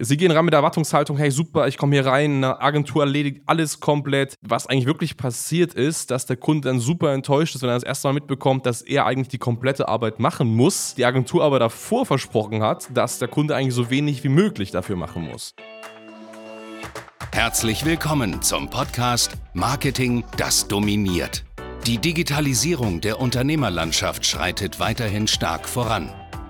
Sie gehen ran mit der Erwartungshaltung, hey super, ich komme hier rein, eine Agentur erledigt alles komplett. Was eigentlich wirklich passiert ist, dass der Kunde dann super enttäuscht ist, wenn er das erste Mal mitbekommt, dass er eigentlich die komplette Arbeit machen muss, die Agentur aber davor versprochen hat, dass der Kunde eigentlich so wenig wie möglich dafür machen muss. Herzlich willkommen zum Podcast Marketing, das dominiert. Die Digitalisierung der Unternehmerlandschaft schreitet weiterhin stark voran.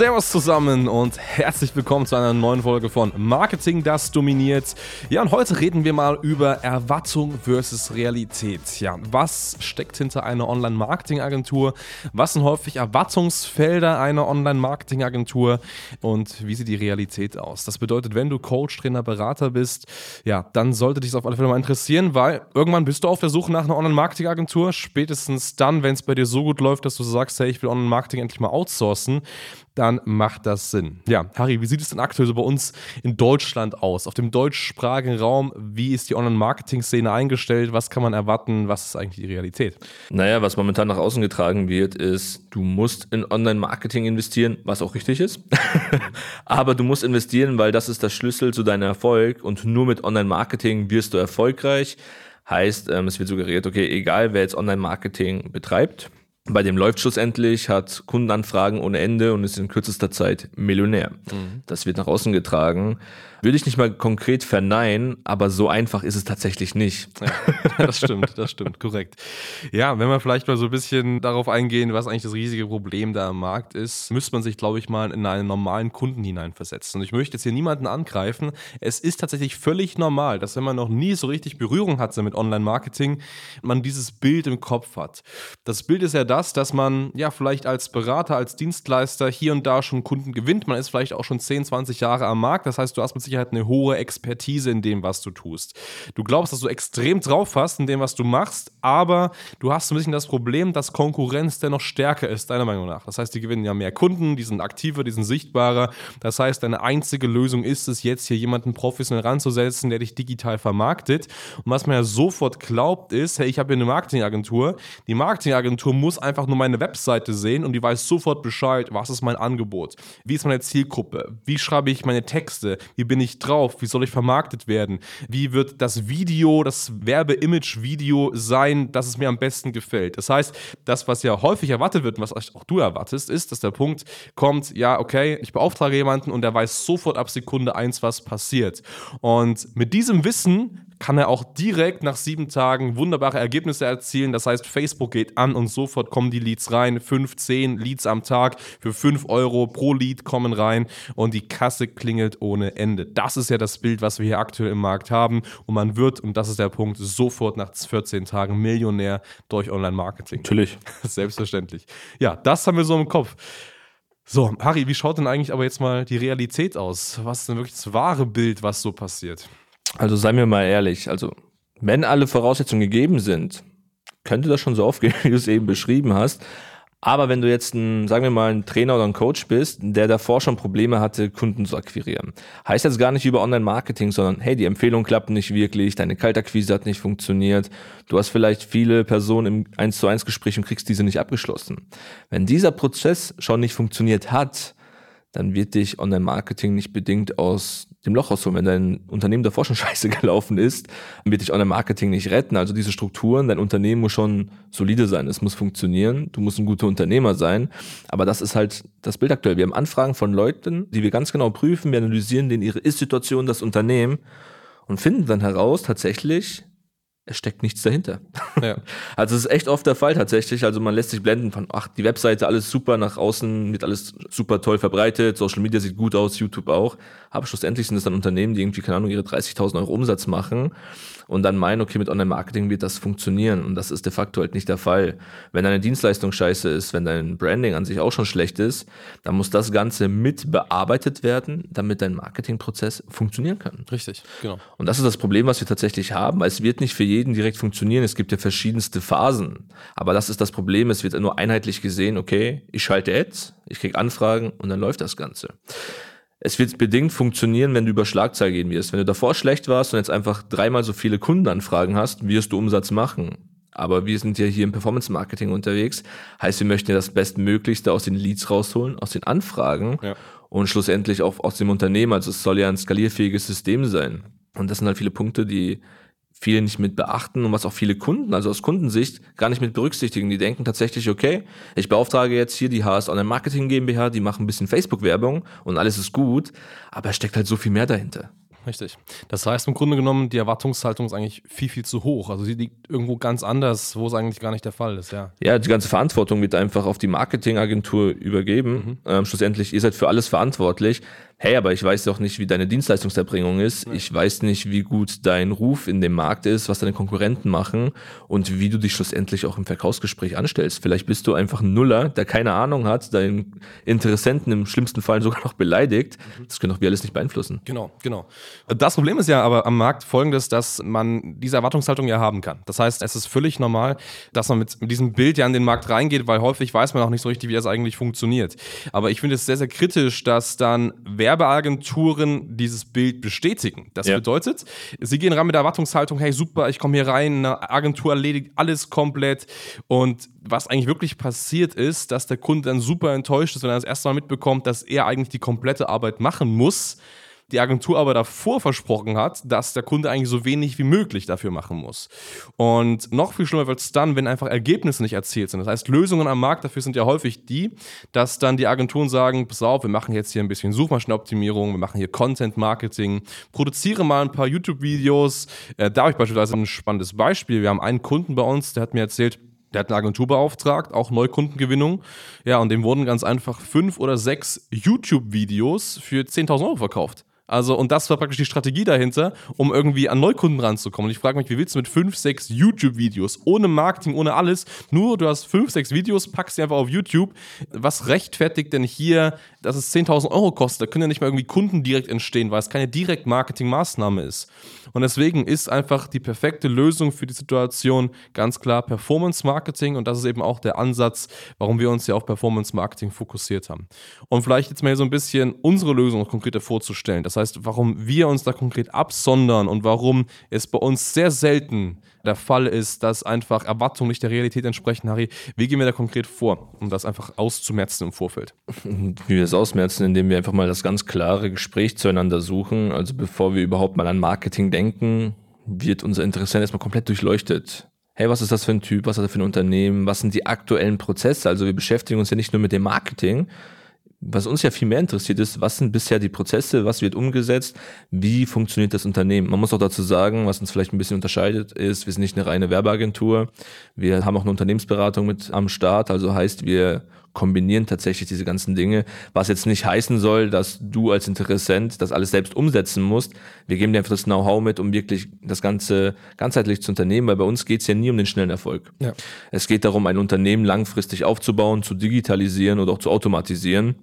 Servus zusammen und herzlich willkommen zu einer neuen Folge von Marketing, das dominiert. Ja, und heute reden wir mal über Erwartung versus Realität. Ja, was steckt hinter einer Online-Marketing-Agentur? Was sind häufig Erwartungsfelder einer Online-Marketing-Agentur? Und wie sieht die Realität aus? Das bedeutet, wenn du Coach, Trainer, Berater bist, ja, dann sollte dich das auf alle Fälle mal interessieren, weil irgendwann bist du auf der Suche nach einer Online-Marketing-Agentur. Spätestens dann, wenn es bei dir so gut läuft, dass du sagst, hey, ich will Online-Marketing endlich mal outsourcen, dann macht das Sinn. Ja, Harry, wie sieht es denn aktuell so bei uns in Deutschland aus? Auf dem deutschsprachigen Raum, wie ist die Online-Marketing-Szene eingestellt? Was kann man erwarten? Was ist eigentlich die Realität? Naja, was momentan nach außen getragen wird, ist, du musst in Online-Marketing investieren, was auch richtig ist. Aber du musst investieren, weil das ist der Schlüssel zu deinem Erfolg und nur mit Online-Marketing wirst du erfolgreich. Heißt, ähm, es wird suggeriert, okay, egal wer jetzt Online-Marketing betreibt, bei dem läuft schlussendlich, hat Kundenanfragen ohne Ende und ist in kürzester Zeit Millionär. Mhm. Das wird nach außen getragen. Würde ich nicht mal konkret verneinen, aber so einfach ist es tatsächlich nicht. Ja, das stimmt, das stimmt, korrekt. Ja, wenn wir vielleicht mal so ein bisschen darauf eingehen, was eigentlich das riesige Problem da am Markt ist, müsste man sich, glaube ich, mal in einen normalen Kunden hineinversetzen. Und ich möchte jetzt hier niemanden angreifen. Es ist tatsächlich völlig normal, dass wenn man noch nie so richtig Berührung hatte mit Online-Marketing, man dieses Bild im Kopf hat. Das Bild ist ja das, dass man ja vielleicht als Berater, als Dienstleister hier und da schon Kunden gewinnt. Man ist vielleicht auch schon 10, 20 Jahre am Markt. Das heißt, du hast mit Sicherheit eine hohe Expertise in dem, was du tust. Du glaubst, dass du extrem drauf hast in dem, was du machst, aber du hast ein bisschen das Problem, dass Konkurrenz dennoch stärker ist, deiner Meinung nach. Das heißt, die gewinnen ja mehr Kunden, die sind aktiver, die sind sichtbarer. Das heißt, deine einzige Lösung ist es, jetzt hier jemanden professionell ranzusetzen, der dich digital vermarktet. Und was man ja sofort glaubt, ist, hey, ich habe hier eine Marketingagentur. Die Marketingagentur muss einfach nur meine Webseite sehen und die weiß sofort Bescheid, was ist mein Angebot, wie ist meine Zielgruppe, wie schreibe ich meine Texte, wie bin ich drauf? Wie soll ich vermarktet werden? Wie wird das Video, das Werbe-Image-Video sein, dass es mir am besten gefällt? Das heißt, das, was ja häufig erwartet wird und was auch du erwartest, ist, dass der Punkt kommt, ja, okay, ich beauftrage jemanden und der weiß sofort ab Sekunde eins, was passiert. Und mit diesem Wissen kann er auch direkt nach sieben Tagen wunderbare Ergebnisse erzielen. Das heißt, Facebook geht an und sofort kommen die Leads rein. Fünf, zehn Leads am Tag für fünf Euro pro Lead kommen rein und die Kasse klingelt ohne Ende. Das ist ja das Bild, was wir hier aktuell im Markt haben. Und man wird, und das ist der Punkt, sofort nach 14 Tagen Millionär durch Online-Marketing. Natürlich. Selbstverständlich. Ja, das haben wir so im Kopf. So, Harry, wie schaut denn eigentlich aber jetzt mal die Realität aus? Was ist denn wirklich das wahre Bild, was so passiert? Also sei mir mal ehrlich, also wenn alle Voraussetzungen gegeben sind, könnte das schon so aufgehen, wie du es eben beschrieben hast. Aber wenn du jetzt ein, sagen wir mal, ein Trainer oder ein Coach bist, der davor schon Probleme hatte, Kunden zu akquirieren, heißt jetzt gar nicht über Online-Marketing, sondern hey, die Empfehlung klappt nicht wirklich, deine Kaltakquise hat nicht funktioniert, du hast vielleicht viele Personen im 1 zu 1 Gespräch und kriegst diese nicht abgeschlossen. Wenn dieser Prozess schon nicht funktioniert hat, dann wird dich Online-Marketing nicht bedingt aus dem Loch rausholen. Wenn dein Unternehmen davor schon scheiße gelaufen ist, wird dich Online-Marketing nicht retten. Also diese Strukturen, dein Unternehmen muss schon solide sein, es muss funktionieren, du musst ein guter Unternehmer sein. Aber das ist halt das Bild aktuell. Wir haben Anfragen von Leuten, die wir ganz genau prüfen, wir analysieren denen ihre Ist-Situation, das Unternehmen und finden dann heraus tatsächlich, es steckt nichts dahinter. Ja. Also es ist echt oft der Fall tatsächlich. Also man lässt sich blenden von, ach, die Webseite, alles super, nach außen wird alles super toll verbreitet, Social Media sieht gut aus, YouTube auch. Aber schlussendlich sind es dann Unternehmen, die irgendwie, keine Ahnung, ihre 30.000 Euro Umsatz machen und dann meinen, okay, mit Online-Marketing wird das funktionieren. Und das ist de facto halt nicht der Fall. Wenn deine Dienstleistung scheiße ist, wenn dein Branding an sich auch schon schlecht ist, dann muss das Ganze mit bearbeitet werden, damit dein Marketingprozess funktionieren kann. Richtig, genau. Und das ist das Problem, was wir tatsächlich haben. Es wird nicht für jeden direkt funktionieren. Es gibt ja verschiedenste Phasen. Aber das ist das Problem. Es wird nur einheitlich gesehen, okay, ich schalte Ads, ich kriege Anfragen und dann läuft das Ganze. Es wird bedingt funktionieren, wenn du über Schlagzahl gehen wirst. Wenn du davor schlecht warst und jetzt einfach dreimal so viele Kundenanfragen hast, wirst du Umsatz machen. Aber wir sind ja hier im Performance Marketing unterwegs. Heißt, wir möchten ja das Bestmöglichste aus den Leads rausholen, aus den Anfragen ja. und schlussendlich auch aus dem Unternehmen. Also es soll ja ein skalierfähiges System sein. Und das sind halt viele Punkte, die viele nicht mit beachten und was auch viele Kunden, also aus Kundensicht, gar nicht mit berücksichtigen. Die denken tatsächlich, okay, ich beauftrage jetzt hier die HS Online Marketing GmbH, die machen ein bisschen Facebook-Werbung und alles ist gut, aber es steckt halt so viel mehr dahinter. Richtig. Das heißt im Grunde genommen, die Erwartungshaltung ist eigentlich viel, viel zu hoch. Also sie liegt irgendwo ganz anders, wo es eigentlich gar nicht der Fall ist, ja. Ja, die ganze Verantwortung wird einfach auf die Marketingagentur übergeben. Mhm. Ähm, schlussendlich, ihr seid für alles verantwortlich hey, aber ich weiß doch nicht, wie deine Dienstleistungserbringung ist. Ich weiß nicht, wie gut dein Ruf in dem Markt ist, was deine Konkurrenten machen und wie du dich schlussendlich auch im Verkaufsgespräch anstellst. Vielleicht bist du einfach ein Nuller, der keine Ahnung hat, deinen Interessenten im schlimmsten Fall sogar noch beleidigt. Das können doch wir alles nicht beeinflussen. Genau, genau. Das Problem ist ja aber am Markt folgendes, dass man diese Erwartungshaltung ja haben kann. Das heißt, es ist völlig normal, dass man mit, mit diesem Bild ja an den Markt reingeht, weil häufig weiß man auch nicht so richtig, wie das eigentlich funktioniert. Aber ich finde es sehr, sehr kritisch, dass dann wer Werbeagenturen dieses Bild bestätigen. Das ja. bedeutet, sie gehen rein mit der Erwartungshaltung, hey super, ich komme hier rein, eine Agentur erledigt alles komplett und was eigentlich wirklich passiert ist, dass der Kunde dann super enttäuscht ist, wenn er das erste Mal mitbekommt, dass er eigentlich die komplette Arbeit machen muss die Agentur aber davor versprochen hat, dass der Kunde eigentlich so wenig wie möglich dafür machen muss. Und noch viel schlimmer wird es dann, wenn einfach Ergebnisse nicht erzielt sind. Das heißt, Lösungen am Markt dafür sind ja häufig die, dass dann die Agenturen sagen, pass auf, wir machen jetzt hier ein bisschen Suchmaschinenoptimierung, wir machen hier Content Marketing, produziere mal ein paar YouTube-Videos. Äh, da habe ich beispielsweise ein spannendes Beispiel. Wir haben einen Kunden bei uns, der hat mir erzählt, der hat eine Agentur beauftragt, auch Neukundengewinnung. Ja, und dem wurden ganz einfach fünf oder sechs YouTube-Videos für 10.000 Euro verkauft. Also, und das war praktisch die Strategie dahinter, um irgendwie an Neukunden ranzukommen. Und ich frage mich, wie willst du mit fünf, sechs YouTube-Videos, ohne Marketing, ohne alles, nur du hast fünf, sechs Videos, packst sie einfach auf YouTube. Was rechtfertigt denn hier, dass es 10.000 Euro kostet? Da können ja nicht mal irgendwie Kunden direkt entstehen, weil es keine Direkt-Marketing-Maßnahme ist. Und deswegen ist einfach die perfekte Lösung für die Situation ganz klar Performance-Marketing. Und das ist eben auch der Ansatz, warum wir uns ja auf Performance-Marketing fokussiert haben. Und vielleicht jetzt mal so ein bisschen unsere Lösung konkreter vorzustellen. Das heißt, warum wir uns da konkret absondern und warum es bei uns sehr selten der Fall ist, dass einfach Erwartungen nicht der Realität entsprechen, Harry. Wie gehen wir da konkret vor, um das einfach auszumerzen im Vorfeld? Wir es ausmerzen, indem wir einfach mal das ganz klare Gespräch zueinander suchen. Also bevor wir überhaupt mal an Marketing denken, wird unser Interessent erstmal komplett durchleuchtet. Hey, was ist das für ein Typ, was hat er für ein Unternehmen, was sind die aktuellen Prozesse? Also wir beschäftigen uns ja nicht nur mit dem Marketing, was uns ja viel mehr interessiert ist, was sind bisher die Prozesse, was wird umgesetzt, wie funktioniert das Unternehmen. Man muss auch dazu sagen, was uns vielleicht ein bisschen unterscheidet, ist, wir sind nicht eine reine Werbeagentur, wir haben auch eine Unternehmensberatung mit am Start, also heißt, wir kombinieren tatsächlich diese ganzen Dinge, was jetzt nicht heißen soll, dass du als Interessent das alles selbst umsetzen musst. Wir geben dir einfach das Know-how mit, um wirklich das Ganze ganzheitlich zu unternehmen, weil bei uns geht es ja nie um den schnellen Erfolg. Ja. Es geht darum, ein Unternehmen langfristig aufzubauen, zu digitalisieren oder auch zu automatisieren.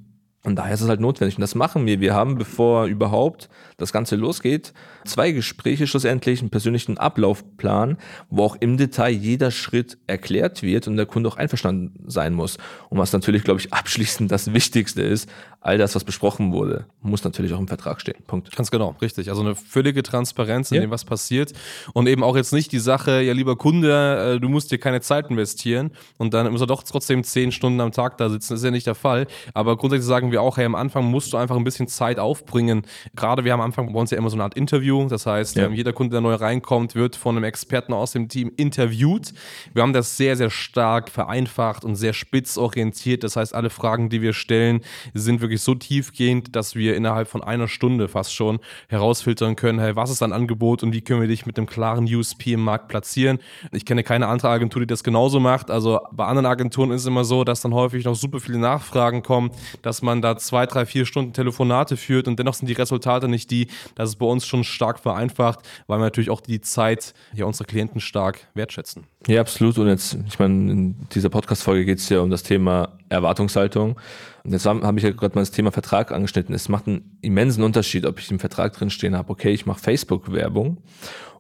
Und daher ist es halt notwendig. Und das machen wir. Wir haben, bevor überhaupt das Ganze losgeht, zwei Gespräche schlussendlich, einen persönlichen Ablaufplan, wo auch im Detail jeder Schritt erklärt wird und der Kunde auch einverstanden sein muss. Und was natürlich, glaube ich, abschließend das Wichtigste ist, all das, was besprochen wurde, muss natürlich auch im Vertrag stehen. Punkt. Ganz genau, richtig. Also eine völlige Transparenz in ja. dem, was passiert. Und eben auch jetzt nicht die Sache, ja, lieber Kunde, äh, du musst dir keine Zeit investieren und dann muss er doch trotzdem zehn Stunden am Tag da sitzen. Das ist ja nicht der Fall. Aber grundsätzlich sagen wir auch, hey, am Anfang musst du einfach ein bisschen Zeit aufbringen. Gerade wir haben am Anfang bei uns ja immer so eine Art Interview. Das heißt, ja. Ähm, jeder Kunde, der neu reinkommt, wird von einem Experten aus dem Team interviewt. Wir haben das sehr, sehr stark vereinfacht und sehr spitz orientiert. Das heißt, alle Fragen, die wir stellen, sind wirklich so tiefgehend, dass wir innerhalb von einer Stunde fast schon herausfiltern können, hey, was ist ein Angebot und wie können wir dich mit einem klaren USP im Markt platzieren. Ich kenne keine andere Agentur, die das genauso macht. Also bei anderen Agenturen ist es immer so, dass dann häufig noch super viele Nachfragen kommen, dass man dann da zwei, drei, vier Stunden Telefonate führt und dennoch sind die Resultate nicht die. Das ist bei uns schon stark vereinfacht, weil wir natürlich auch die Zeit ja, unserer Klienten stark wertschätzen. Ja, absolut. Und jetzt, ich meine, in dieser Podcast-Folge geht es ja um das Thema Erwartungshaltung. Und jetzt habe ich ja gerade mal das Thema Vertrag angeschnitten. Es macht einen immensen Unterschied, ob ich im Vertrag drin stehen habe, okay, ich mache Facebook-Werbung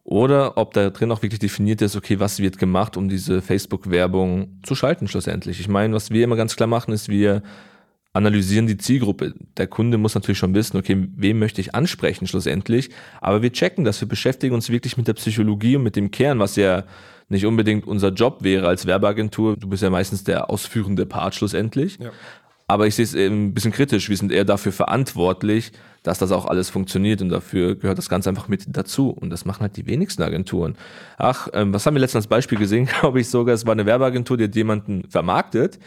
oder ob da drin auch wirklich definiert ist, okay, was wird gemacht, um diese Facebook-Werbung zu schalten schlussendlich. Ich meine, was wir immer ganz klar machen, ist, wir analysieren die Zielgruppe. Der Kunde muss natürlich schon wissen, okay, wem möchte ich ansprechen schlussendlich, aber wir checken das, wir beschäftigen uns wirklich mit der Psychologie und mit dem Kern, was ja nicht unbedingt unser Job wäre als Werbeagentur. Du bist ja meistens der ausführende Part schlussendlich. Ja. Aber ich sehe es eben ein bisschen kritisch. Wir sind eher dafür verantwortlich, dass das auch alles funktioniert und dafür gehört das Ganze einfach mit dazu. Und das machen halt die wenigsten Agenturen. Ach, ähm, was haben wir letztens als Beispiel gesehen, glaube ich sogar, es war eine Werbeagentur, die hat jemanden vermarktet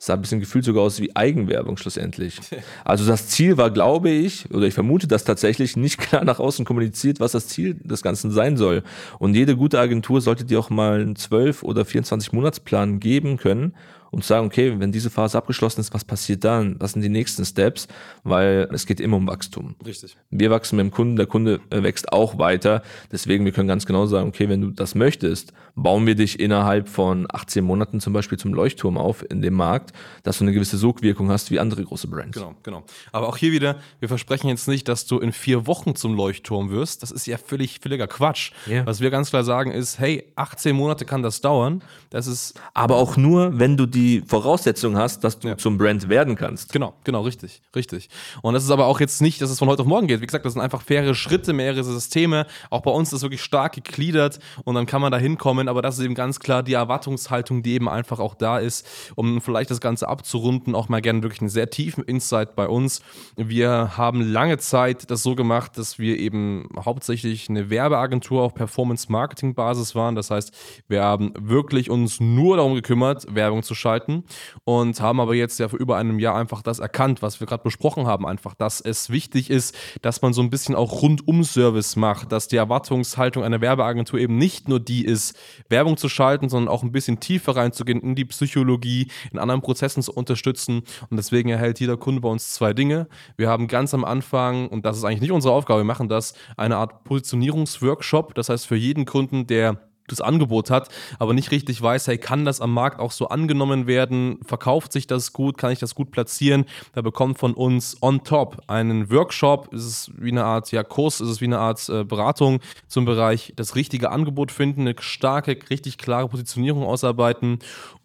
es sah ein bisschen gefühlt sogar aus wie Eigenwerbung schlussendlich. Also das Ziel war, glaube ich, oder ich vermute das tatsächlich, nicht klar nach außen kommuniziert, was das Ziel des Ganzen sein soll. Und jede gute Agentur sollte dir auch mal einen 12 oder 24 Monatsplan geben können und sagen, okay, wenn diese Phase abgeschlossen ist, was passiert dann? Was sind die nächsten Steps? Weil es geht immer um Wachstum. Richtig. Wir wachsen mit dem Kunden, der Kunde äh, wächst auch weiter. Deswegen, wir können ganz genau sagen, okay, wenn du das möchtest, bauen wir dich innerhalb von 18 Monaten zum Beispiel zum Leuchtturm auf in dem Markt, dass du eine gewisse Sogwirkung hast wie andere große Brands. Genau, genau. Aber auch hier wieder, wir versprechen jetzt nicht, dass du in vier Wochen zum Leuchtturm wirst. Das ist ja völlig, völliger Quatsch. Yeah. Was wir ganz klar sagen ist, hey, 18 Monate kann das dauern. Das ist. Aber auch nur, wenn du die die Voraussetzung hast, dass du ja. zum Brand werden kannst. Genau, genau, richtig, richtig. Und das ist aber auch jetzt nicht, dass es von heute auf morgen geht. Wie gesagt, das sind einfach faire Schritte, mehrere Systeme. Auch bei uns ist das wirklich stark gegliedert und dann kann man da hinkommen. Aber das ist eben ganz klar die Erwartungshaltung, die eben einfach auch da ist, um vielleicht das Ganze abzurunden. Auch mal gerne wirklich einen sehr tiefen Insight bei uns. Wir haben lange Zeit das so gemacht, dass wir eben hauptsächlich eine Werbeagentur auf Performance-Marketing-Basis waren. Das heißt, wir haben wirklich uns nur darum gekümmert, Werbung zu schalten gestalten und haben aber jetzt ja vor über einem Jahr einfach das erkannt, was wir gerade besprochen haben, einfach, dass es wichtig ist, dass man so ein bisschen auch Rundum-Service macht, dass die Erwartungshaltung einer Werbeagentur eben nicht nur die ist, Werbung zu schalten, sondern auch ein bisschen tiefer reinzugehen in die Psychologie, in anderen Prozessen zu unterstützen und deswegen erhält jeder Kunde bei uns zwei Dinge. Wir haben ganz am Anfang, und das ist eigentlich nicht unsere Aufgabe, wir machen das, eine Art Positionierungsworkshop, das heißt für jeden Kunden, der das Angebot hat, aber nicht richtig weiß, hey, kann das am Markt auch so angenommen werden? Verkauft sich das gut? Kann ich das gut platzieren? Da bekommt von uns on top einen Workshop. Ist es wie eine Art ja, Kurs, ist es wie eine Art äh, Beratung zum Bereich das richtige Angebot finden, eine starke, richtig klare Positionierung ausarbeiten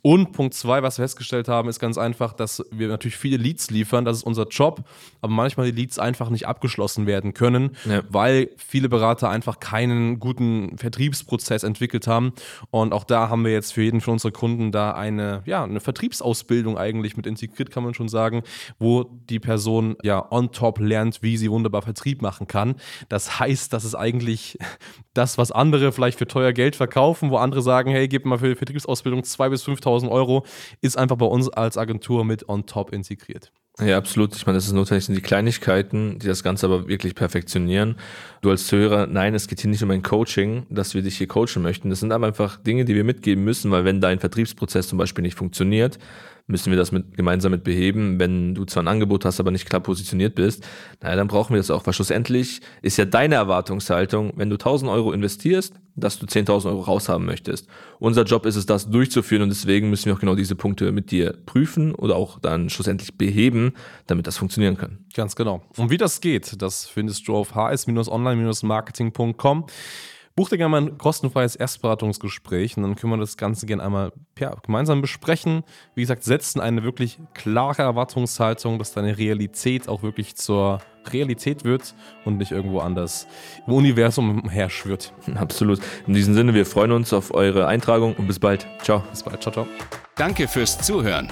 und Punkt zwei, was wir festgestellt haben, ist ganz einfach, dass wir natürlich viele Leads liefern. Das ist unser Job, aber manchmal die Leads einfach nicht abgeschlossen werden können, ja. weil viele Berater einfach keinen guten Vertriebsprozess entwickelt haben. Und auch da haben wir jetzt für jeden von unseren Kunden da eine, ja, eine Vertriebsausbildung eigentlich mit integriert, kann man schon sagen, wo die Person ja on top lernt, wie sie wunderbar Vertrieb machen kann. Das heißt, das ist eigentlich das, was andere vielleicht für teuer Geld verkaufen, wo andere sagen, hey, gib mal für die Vertriebsausbildung 2.000 bis 5.000 Euro, ist einfach bei uns als Agentur mit on top integriert. Ja, absolut. Ich meine, das ist notwendig, sind die Kleinigkeiten, die das Ganze aber wirklich perfektionieren. Du als Zuhörer, nein, es geht hier nicht um ein Coaching, dass wir dich hier coachen möchten. Das sind aber einfach Dinge, die wir mitgeben müssen, weil wenn dein Vertriebsprozess zum Beispiel nicht funktioniert, müssen wir das mit, gemeinsam mit beheben. Wenn du zwar ein Angebot hast, aber nicht klar positioniert bist, naja, dann brauchen wir das auch. Weil schlussendlich ist ja deine Erwartungshaltung, wenn du 1000 Euro investierst, dass du 10.000 Euro raushaben möchtest. Unser Job ist es, das durchzuführen und deswegen müssen wir auch genau diese Punkte mit dir prüfen oder auch dann schlussendlich beheben, damit das funktionieren kann. Ganz genau. Und wie das geht, das findest du auf hs-online-marketing.com. Buch dir gerne mal ein kostenfreies Erstberatungsgespräch und dann können wir das Ganze gerne einmal ja, gemeinsam besprechen. Wie gesagt, setzen eine wirklich klare Erwartungshaltung, dass deine Realität auch wirklich zur Realität wird und nicht irgendwo anders im Universum umherschwirrt. Absolut. In diesem Sinne, wir freuen uns auf eure Eintragung und bis bald. Ciao. Bis bald. Ciao, ciao. Danke fürs Zuhören.